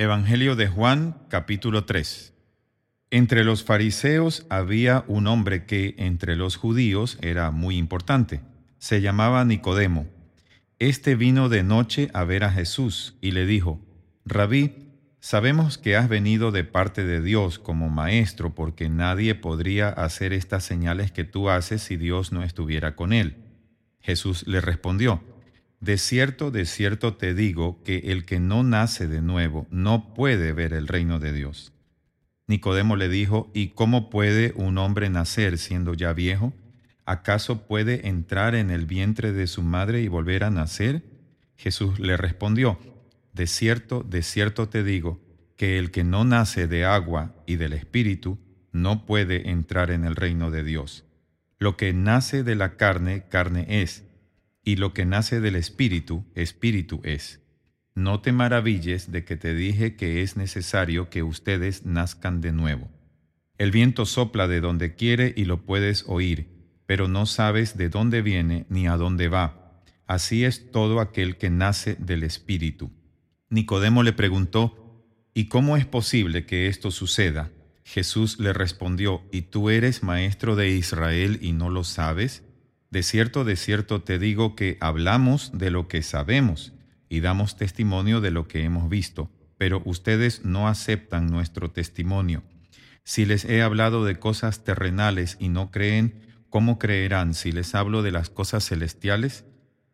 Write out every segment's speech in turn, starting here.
Evangelio de Juan capítulo 3 Entre los fariseos había un hombre que entre los judíos era muy importante. Se llamaba Nicodemo. Este vino de noche a ver a Jesús y le dijo, Rabí, sabemos que has venido de parte de Dios como maestro porque nadie podría hacer estas señales que tú haces si Dios no estuviera con él. Jesús le respondió, de cierto, de cierto te digo que el que no nace de nuevo no puede ver el reino de Dios. Nicodemo le dijo, ¿y cómo puede un hombre nacer siendo ya viejo? ¿Acaso puede entrar en el vientre de su madre y volver a nacer? Jesús le respondió, De cierto, de cierto te digo, que el que no nace de agua y del Espíritu no puede entrar en el reino de Dios. Lo que nace de la carne, carne es y lo que nace del Espíritu, Espíritu es. No te maravilles de que te dije que es necesario que ustedes nazcan de nuevo. El viento sopla de donde quiere y lo puedes oír, pero no sabes de dónde viene ni a dónde va. Así es todo aquel que nace del Espíritu. Nicodemo le preguntó, ¿Y cómo es posible que esto suceda? Jesús le respondió, ¿Y tú eres maestro de Israel y no lo sabes? De cierto, de cierto te digo que hablamos de lo que sabemos y damos testimonio de lo que hemos visto, pero ustedes no aceptan nuestro testimonio. Si les he hablado de cosas terrenales y no creen, ¿cómo creerán si les hablo de las cosas celestiales?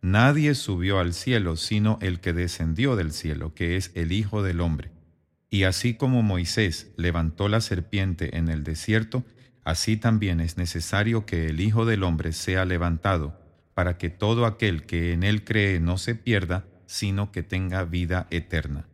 Nadie subió al cielo sino el que descendió del cielo, que es el Hijo del Hombre. Y así como Moisés levantó la serpiente en el desierto, así también es necesario que el Hijo del Hombre sea levantado, para que todo aquel que en él cree no se pierda, sino que tenga vida eterna.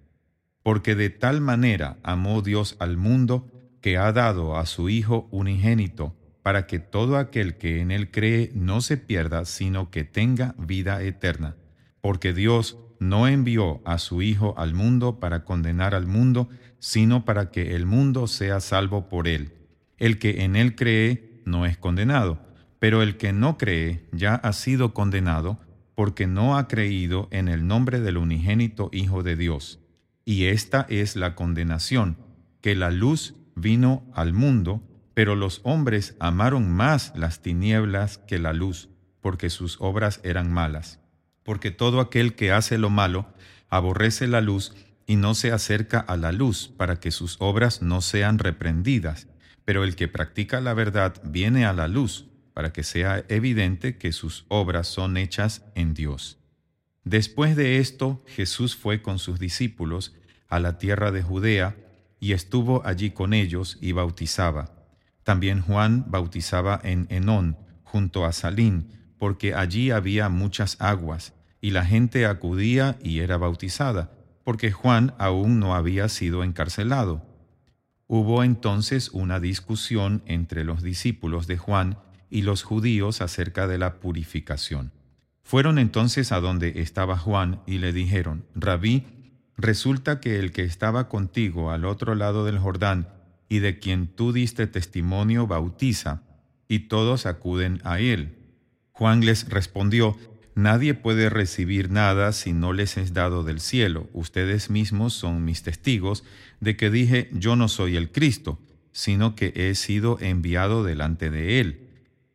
Porque de tal manera amó Dios al mundo, que ha dado a su Hijo unigénito, para que todo aquel que en él cree no se pierda, sino que tenga vida eterna. Porque Dios no envió a su Hijo al mundo para condenar al mundo, sino para que el mundo sea salvo por él. El que en él cree no es condenado, pero el que no cree ya ha sido condenado porque no ha creído en el nombre del unigénito Hijo de Dios. Y esta es la condenación, que la luz vino al mundo, pero los hombres amaron más las tinieblas que la luz, porque sus obras eran malas. Porque todo aquel que hace lo malo aborrece la luz y no se acerca a la luz, para que sus obras no sean reprendidas pero el que practica la verdad viene a la luz para que sea evidente que sus obras son hechas en Dios. Después de esto, Jesús fue con sus discípulos a la tierra de Judea y estuvo allí con ellos y bautizaba. También Juan bautizaba en Enón, junto a Salín, porque allí había muchas aguas, y la gente acudía y era bautizada, porque Juan aún no había sido encarcelado. Hubo entonces una discusión entre los discípulos de Juan y los judíos acerca de la purificación. Fueron entonces a donde estaba Juan y le dijeron, Rabí, resulta que el que estaba contigo al otro lado del Jordán y de quien tú diste testimonio bautiza, y todos acuden a él. Juan les respondió, Nadie puede recibir nada si no les es dado del cielo. Ustedes mismos son mis testigos de que dije, yo no soy el Cristo, sino que he sido enviado delante de él.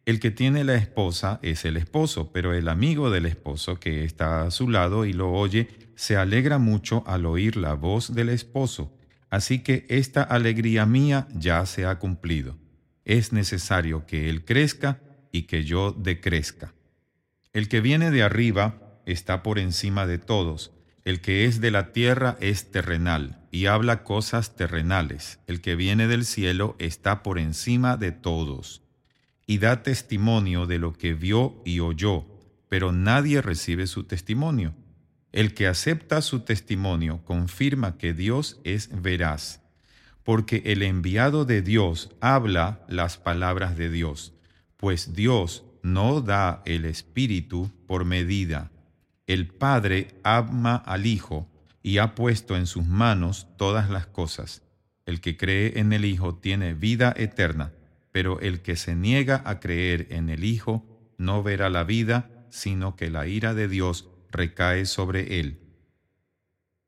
El que tiene la esposa es el esposo, pero el amigo del esposo que está a su lado y lo oye, se alegra mucho al oír la voz del esposo. Así que esta alegría mía ya se ha cumplido. Es necesario que él crezca y que yo decrezca. El que viene de arriba está por encima de todos. El que es de la tierra es terrenal y habla cosas terrenales. El que viene del cielo está por encima de todos y da testimonio de lo que vio y oyó, pero nadie recibe su testimonio. El que acepta su testimonio confirma que Dios es veraz, porque el enviado de Dios habla las palabras de Dios, pues Dios no da el Espíritu por medida. El Padre ama al Hijo y ha puesto en sus manos todas las cosas. El que cree en el Hijo tiene vida eterna, pero el que se niega a creer en el Hijo no verá la vida, sino que la ira de Dios recae sobre él.